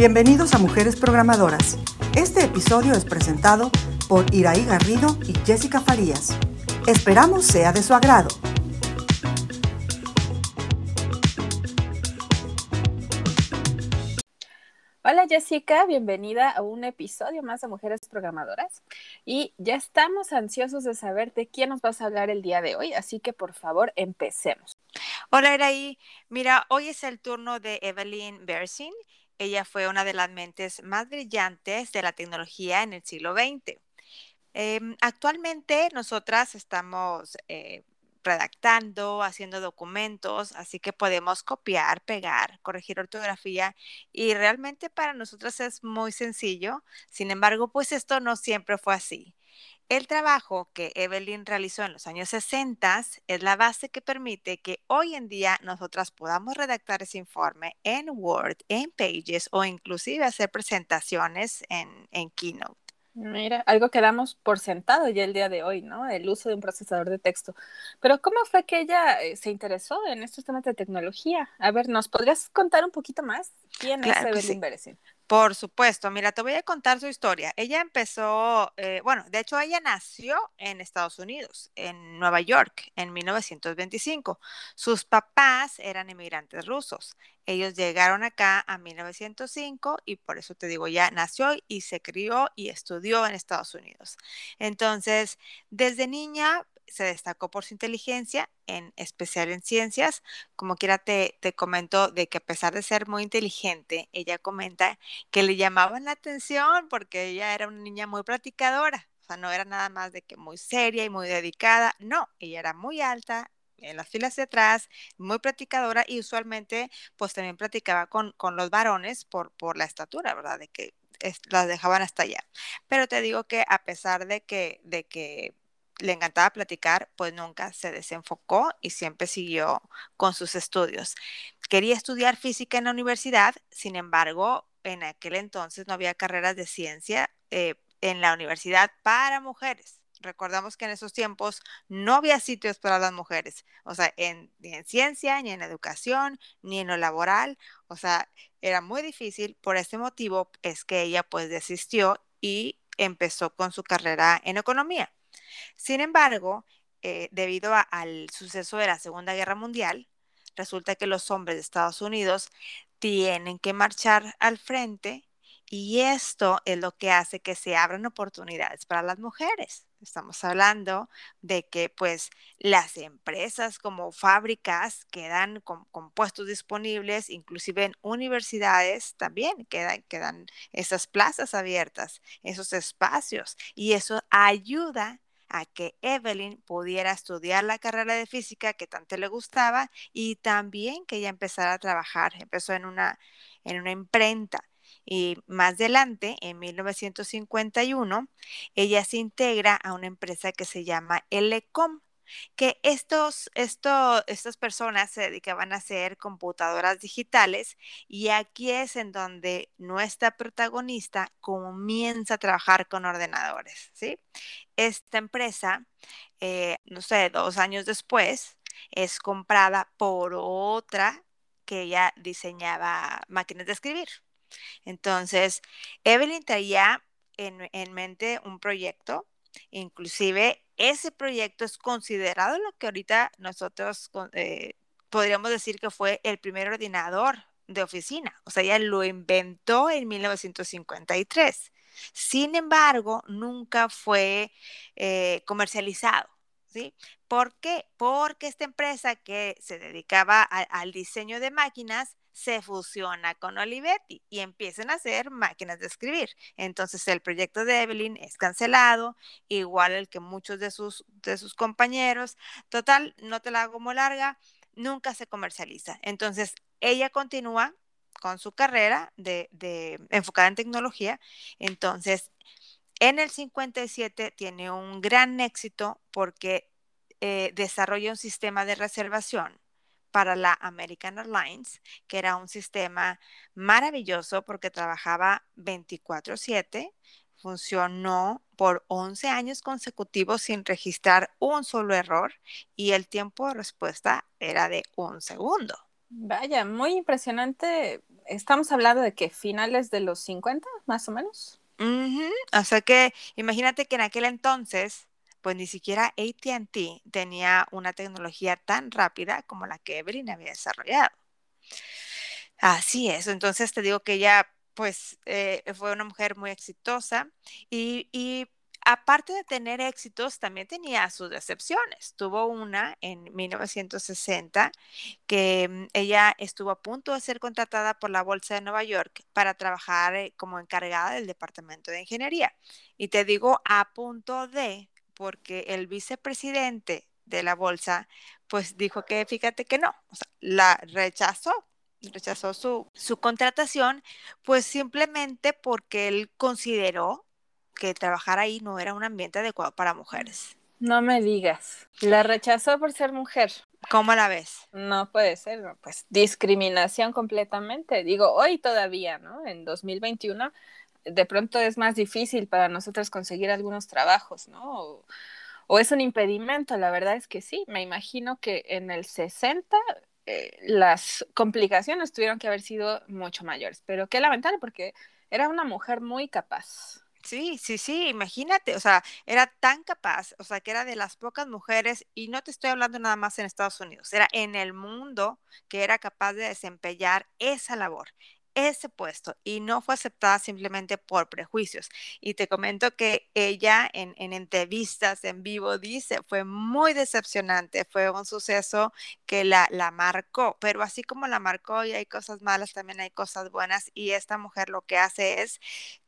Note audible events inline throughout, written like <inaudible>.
Bienvenidos a Mujeres Programadoras. Este episodio es presentado por Iraí Garrido y Jessica Farías. Esperamos sea de su agrado. Hola Jessica, bienvenida a un episodio más de Mujeres Programadoras. Y ya estamos ansiosos de saber de quién nos vas a hablar el día de hoy, así que por favor empecemos. Hola Iraí, mira, hoy es el turno de Evelyn Bersin. Ella fue una de las mentes más brillantes de la tecnología en el siglo XX. Em, actualmente nosotras estamos eh, redactando, haciendo documentos, así que podemos copiar, pegar, corregir ortografía y realmente para nosotros es muy sencillo. Sin embargo, pues esto no siempre fue así. El trabajo que Evelyn realizó en los años 60 es la base que permite que hoy en día nosotras podamos redactar ese informe en Word, en Pages o inclusive hacer presentaciones en, en Keynote. Mira, algo que damos por sentado ya el día de hoy, ¿no? El uso de un procesador de texto. Pero ¿cómo fue que ella eh, se interesó en estos temas de tecnología? A ver, ¿nos podrías contar un poquito más? ¿Quién es Evelyn sí. Por supuesto, mira, te voy a contar su historia. Ella empezó, eh, bueno, de hecho ella nació en Estados Unidos, en Nueva York, en 1925. Sus papás eran inmigrantes rusos. Ellos llegaron acá a 1905 y por eso te digo, ya nació y se crió y estudió en Estados Unidos. Entonces, desde niña se destacó por su inteligencia, en especial en ciencias. Como quiera te, te comento de que a pesar de ser muy inteligente, ella comenta que le llamaban la atención porque ella era una niña muy platicadora. O sea, no era nada más de que muy seria y muy dedicada. No, ella era muy alta, en las filas de atrás, muy platicadora y usualmente pues también platicaba con, con los varones por, por la estatura, ¿verdad? De que las dejaban hasta allá. Pero te digo que a pesar de que, de que le encantaba platicar, pues nunca se desenfocó y siempre siguió con sus estudios. Quería estudiar física en la universidad, sin embargo, en aquel entonces no había carreras de ciencia eh, en la universidad para mujeres. Recordamos que en esos tiempos no había sitios para las mujeres, o sea, en, ni en ciencia, ni en educación, ni en lo laboral, o sea, era muy difícil. Por este motivo es que ella pues desistió y empezó con su carrera en economía. Sin embargo, eh, debido al suceso de la Segunda Guerra Mundial, resulta que los hombres de Estados Unidos tienen que marchar al frente y esto es lo que hace que se abran oportunidades para las mujeres. Estamos hablando de que pues las empresas como fábricas quedan con, puestos disponibles, inclusive en universidades también quedan, quedan esas plazas abiertas, esos espacios y eso ayuda a que Evelyn pudiera estudiar la carrera de física que tanto le gustaba y también que ella empezara a trabajar. Empezó en una, en una imprenta. Y más adelante, en 1951, ella se integra a una empresa que se llama Elecom, que estos, estas personas se dedicaban a hacer computadoras digitales y aquí es en donde nuestra protagonista comienza a trabajar con ordenadores, ¿sí? Esta empresa, eh, no sé, dos años después, es comprada por otra que ella diseñaba máquinas de escribir. Entonces, Evelyn traía en, en mente un proyecto, inclusive ese proyecto es considerado lo que ahorita nosotros eh, podríamos decir que fue el primer ordenador de oficina. O sea, ella lo inventó en 1953. Sin embargo, nunca fue eh, comercializado. ¿Sí? ¿Por qué? Porque esta empresa que se dedicaba al diseño de máquinas se fusiona con Olivetti y empiezan a hacer máquinas de escribir. Entonces el proyecto de Evelyn es cancelado, igual el que muchos de sus, de sus compañeros. Total, no te la hago muy larga, nunca se comercializa. Entonces ella continúa con su carrera de, de enfocada en tecnología. Entonces, en el 57 tiene un gran éxito porque eh, desarrolla un sistema de reservación para la American Airlines, que era un sistema maravilloso porque trabajaba 24/7, funcionó por 11 años consecutivos sin registrar un solo error y el tiempo de respuesta era de un segundo. Vaya, muy impresionante estamos hablando de que finales de los 50, más o menos. O sea que imagínate que en aquel entonces, pues ni siquiera ATT tenía una tecnología tan rápida como la que Evelyn había desarrollado. Así es, entonces te digo que ella pues eh, fue una mujer muy exitosa y, y aparte de tener éxitos, también tenía sus decepciones. Tuvo una en 1960 que mm, ella estuvo a punto de ser contratada por la Bolsa de Nueva York para trabajar eh, como encargada del Departamento de Ingeniería. Y te digo a punto de, porque el vicepresidente de la Bolsa, pues dijo que fíjate que no, o sea, la rechazó rechazó su, su contratación, pues simplemente porque él consideró que trabajar ahí no era un ambiente adecuado para mujeres. No me digas. La rechazó por ser mujer. ¿Cómo la ves? No puede ser, pues discriminación completamente. Digo, hoy todavía, ¿no? En 2021, de pronto es más difícil para nosotros conseguir algunos trabajos, ¿no? O, es un impedimento, la verdad es que sí. Me imagino que en el 60 eh, las complicaciones tuvieron que haber sido mucho mayores, pero qué lamentable porque era una mujer muy capaz. Sí, sí, sí, imagínate, o sea, era tan capaz, o sea, que era de las pocas mujeres, y no te estoy hablando nada más en Estados Unidos, era en el mundo que era capaz de desempeñar esa labor, ese puesto, y no fue aceptada simplemente por prejuicios. Y te comento que ella en, en entrevistas en vivo dice, fue muy decepcionante, fue un suceso que la, la marcó, pero así como la marcó y hay cosas malas, también hay cosas buenas, y esta mujer lo que hace es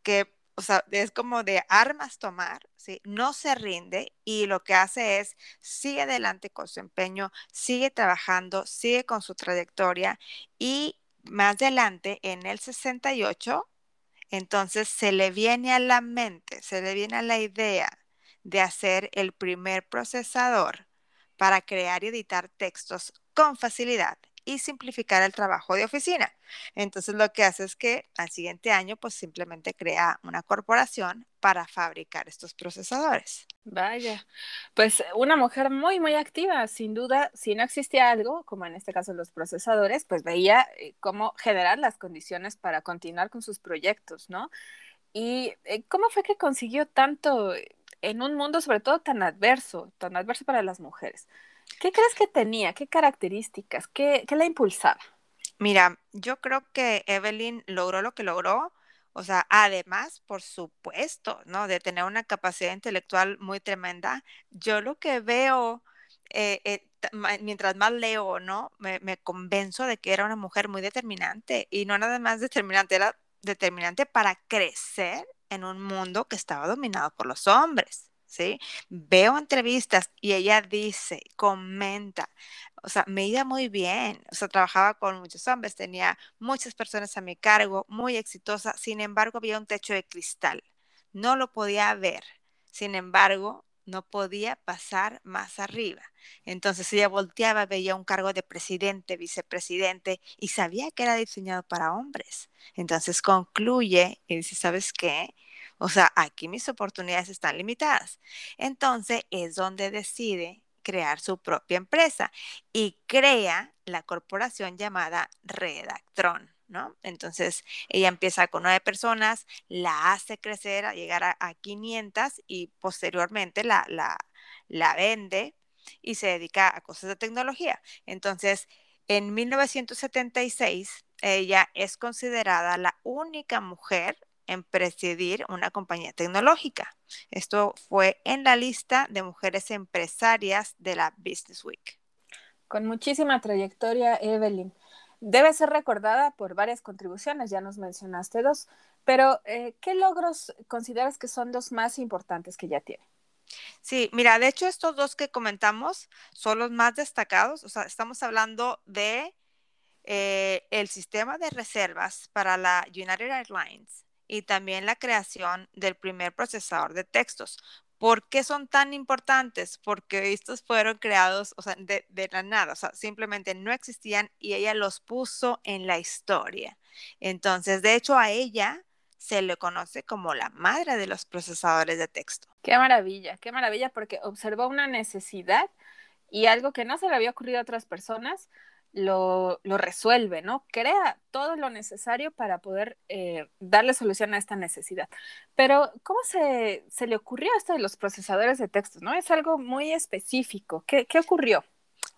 que o sea, es como de armas tomar, ¿sí? No se rinde y lo que hace es sigue adelante con su empeño, sigue trabajando, sigue con su trayectoria y más adelante, en el 68, entonces se le viene a la mente, se le viene a la idea de hacer el primer procesador para crear y editar textos con facilidad y simplificar el trabajo de oficina. Entonces lo que hace es que al siguiente año pues simplemente crea una corporación para fabricar estos procesadores. Vaya, pues una mujer muy, muy activa, sin duda, si no existía algo, como en este caso los procesadores, pues veía eh, cómo generar las condiciones para continuar con sus proyectos, ¿no? Y eh, cómo fue que consiguió tanto en un mundo sobre todo tan adverso, tan adverso para las mujeres. ¿Qué crees que tenía? ¿Qué características? ¿Qué, qué la impulsaba? Mira, yo creo que Evelyn logró lo que logró. O sea, además, por supuesto, ¿no? De tener una capacidad intelectual muy tremenda. Yo lo que veo, eh, eh, mientras más leo, ¿no? Me, me convenzo de que era una mujer muy determinante. Y no nada más determinante, era determinante para crecer en un mundo que estaba dominado por los hombres. ¿Sí? Veo entrevistas y ella dice, comenta, o sea, me iba muy bien, o sea, trabajaba con muchos hombres, tenía muchas personas a mi cargo, muy exitosa, sin embargo, había un techo de cristal, no lo podía ver, sin embargo, no podía pasar más arriba. Entonces ella volteaba, veía un cargo de presidente, vicepresidente y sabía que era diseñado para hombres. Entonces concluye y dice, ¿sabes qué? O sea, aquí mis oportunidades están limitadas. Entonces es donde decide crear su propia empresa y crea la corporación llamada Redactron. ¿No? Entonces ella empieza con nueve personas, la hace crecer a llegar a, 500 y posteriormente la, la, la vende y se dedica a cosas de tecnología. Entonces, en 1976, ella es considerada la única mujer en presidir una compañía tecnológica. Esto fue en la lista de mujeres empresarias de la Business Week. Con muchísima trayectoria, Evelyn. Debe ser recordada por varias contribuciones, ya nos mencionaste dos, pero eh, ¿qué logros consideras que son los más importantes que ya tiene? Sí, mira, de hecho estos dos que comentamos son los más destacados, o sea, estamos hablando de eh, el sistema de reservas para la United Airlines, y también la creación del primer procesador de textos. ¿Por qué son tan importantes? Porque estos fueron creados, o sea, de, la nada, o sea, simplemente no existían y ella los puso en la historia. Entonces, de hecho, a ella se le conoce como la madre de los procesadores de texto. Qué maravilla, qué maravilla, porque observó una necesidad y algo que no se le había ocurrido a otras personas lo, resuelve, ¿no? Crea todo lo necesario para poder eh, darle solución a esta necesidad. Pero, ¿cómo se, le ocurrió esto de los procesadores de textos, no? Es algo muy específico. ¿Qué, ocurrió?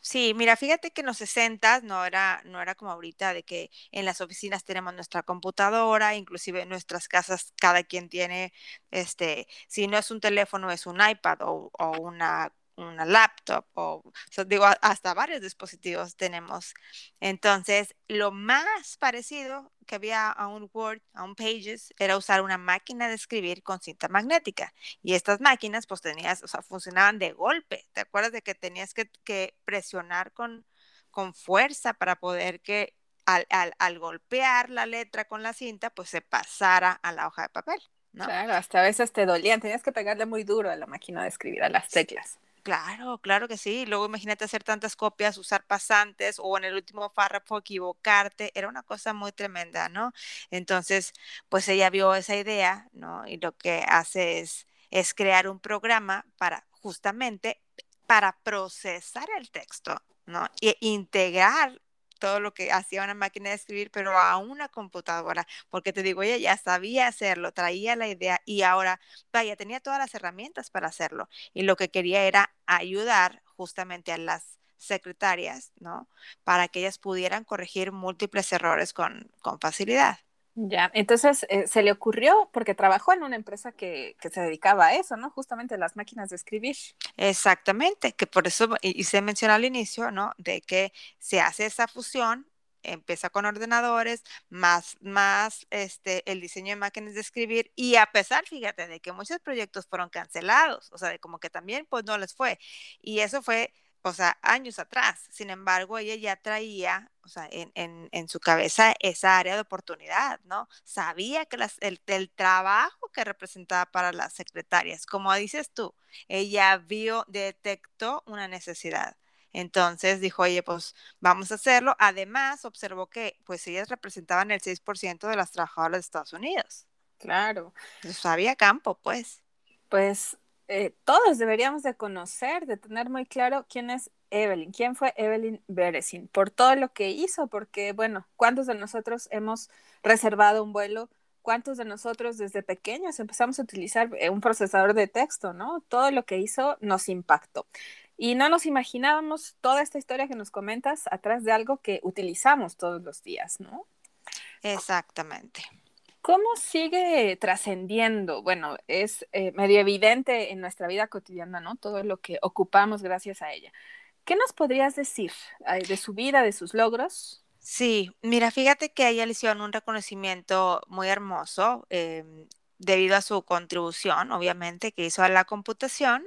Sí, mira, fíjate que en los 60 no era, no era como ahorita de que en las oficinas tenemos nuestra computadora, inclusive en nuestras casas cada quien tiene, este, si no es un teléfono, es un iPad o, o una una laptop o, digo, hasta varios dispositivos tenemos. Entonces, lo más parecido que había a un Word, a un Pages, era usar una máquina de escribir con cinta magnética. Y estas máquinas, pues tenías, o sea, funcionaban de golpe. ¿Te acuerdas de que tenías que, presionar con, con fuerza para poder que al, al, golpear la letra con la cinta, pues se pasara a la hoja de papel? ¿no? Claro, hasta a veces te dolían, tenías que pegarle muy duro a la máquina de escribir, a las teclas. Claro, claro que sí. Luego imagínate hacer tantas copias, usar pasantes o en el último párrafo equivocarte. Era una cosa muy tremenda, ¿no? Entonces, pues ella vio esa idea, ¿no? Y lo que hace es, crear un programa para justamente para procesar el texto, ¿no? E integrar todo lo que hacía una máquina de escribir, pero a una computadora, porque te digo, ella ya sabía hacerlo, traía la idea y ahora, vaya, tenía todas las herramientas para hacerlo. Y lo que quería era ayudar justamente a las secretarias, ¿no? Para que ellas pudieran corregir múltiples errores con, con facilidad. Ya, entonces eh, se le ocurrió porque trabajó en una empresa que, se dedicaba a eso, ¿no? Justamente las máquinas de escribir. Exactamente, que por eso hice mención al inicio, ¿no? De que se hace esa fusión, empieza con ordenadores, más, más este, el diseño de máquinas de escribir, y a pesar, fíjate, de que muchos proyectos fueron cancelados, o sea, de como que también pues no les fue. Y eso fue o sea, años atrás. Sin embargo, ella ya traía, o sea, en, en, su cabeza esa área de oportunidad, ¿no? Sabía que el, el, trabajo que representaba para las secretarias, como dices tú, ella vio, detectó una necesidad. Entonces dijo, oye, pues vamos a hacerlo. Además, observó que pues ellas representaban el 6% de las trabajadoras de Estados Unidos. Claro. Entonces, había campo, pues. Pues eh, todos deberíamos de conocer, de tener muy claro quién es Evelyn, quién fue Evelyn Beresin, por todo lo que hizo, porque, bueno, ¿cuántos de nosotros hemos reservado un vuelo? ¿Cuántos de nosotros desde pequeños empezamos a utilizar eh, un procesador de texto, ¿no? Todo lo que hizo nos impactó. Y no nos imaginábamos toda esta historia que nos comentas atrás de algo que utilizamos todos los días, ¿no? Exactamente. ¿Cómo sigue trascendiendo? Bueno, es eh, medio evidente en nuestra vida cotidiana, ¿no? Todo lo que ocupamos gracias a ella. ¿Qué nos podrías decir de su vida, de sus logros? Sí, mira, fíjate que a ella le hicieron un reconocimiento muy hermoso em, debido a su contribución, obviamente, que hizo a la computación.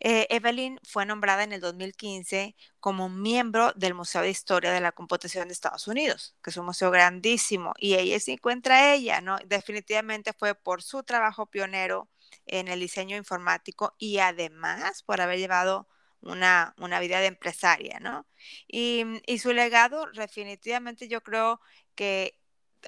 Eh, Evelyn fue nombrada en el 2015 como miembro del Museo de Historia de la Computación de Estados Unidos, que es un museo grandísimo, y ahí se encuentra ella, ¿no? Definitivamente fue por su trabajo pionero en el diseño informático y además por haber llevado una, una vida de empresaria, ¿no? Y, y su legado definitivamente yo creo que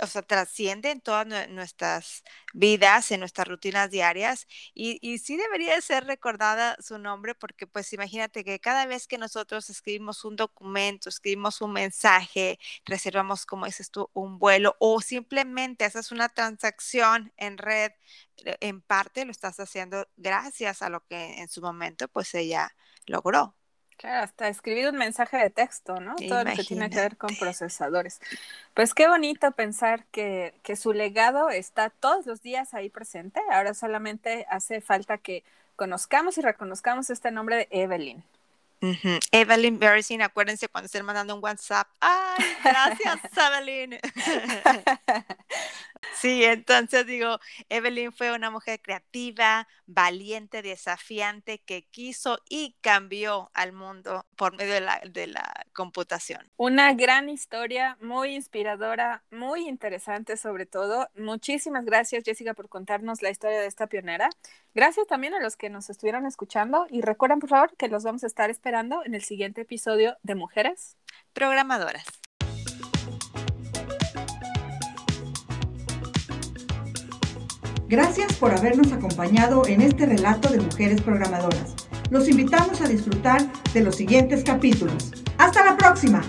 o sea, trasciende en todas nuestras vidas, en nuestras rutinas diarias y, y, sí debería ser recordada su nombre porque pues imagínate que cada vez que nosotros escribimos un documento, escribimos un mensaje, reservamos, como dices tú, un vuelo o simplemente haces una transacción en red, eh, en parte lo estás haciendo gracias a lo que en su momento pues ella logró. Claro, hasta escribir un mensaje de texto, ¿no? Todo lo que tiene que ver con procesadores. Pues qué bonito pensar que, que su legado está todos los días ahí presente. Ahora solamente hace falta que conozcamos y reconozcamos este nombre de Evelyn. Evelyn Beresin, acuérdense cuando estén mandando un WhatsApp. ¡Ay, gracias, <laughs> Evelyn! <laughs> sí, entonces digo, Evelyn fue una mujer creativa, valiente, desafiante, que quiso y cambió al mundo por medio de la, de la computación. Una gran historia, muy inspiradora, muy interesante sobre todo. Muchísimas gracias, Jessica, por contarnos la historia de esta pionera. Gracias también a los que nos estuvieron escuchando y recuerden por favor que los vamos a estar esperando en el siguiente episodio de Mujeres Programadoras. Gracias por habernos acompañado en este relato de Mujeres Programadoras. Los invitamos a disfrutar de los siguientes capítulos. ¡Hasta la próxima!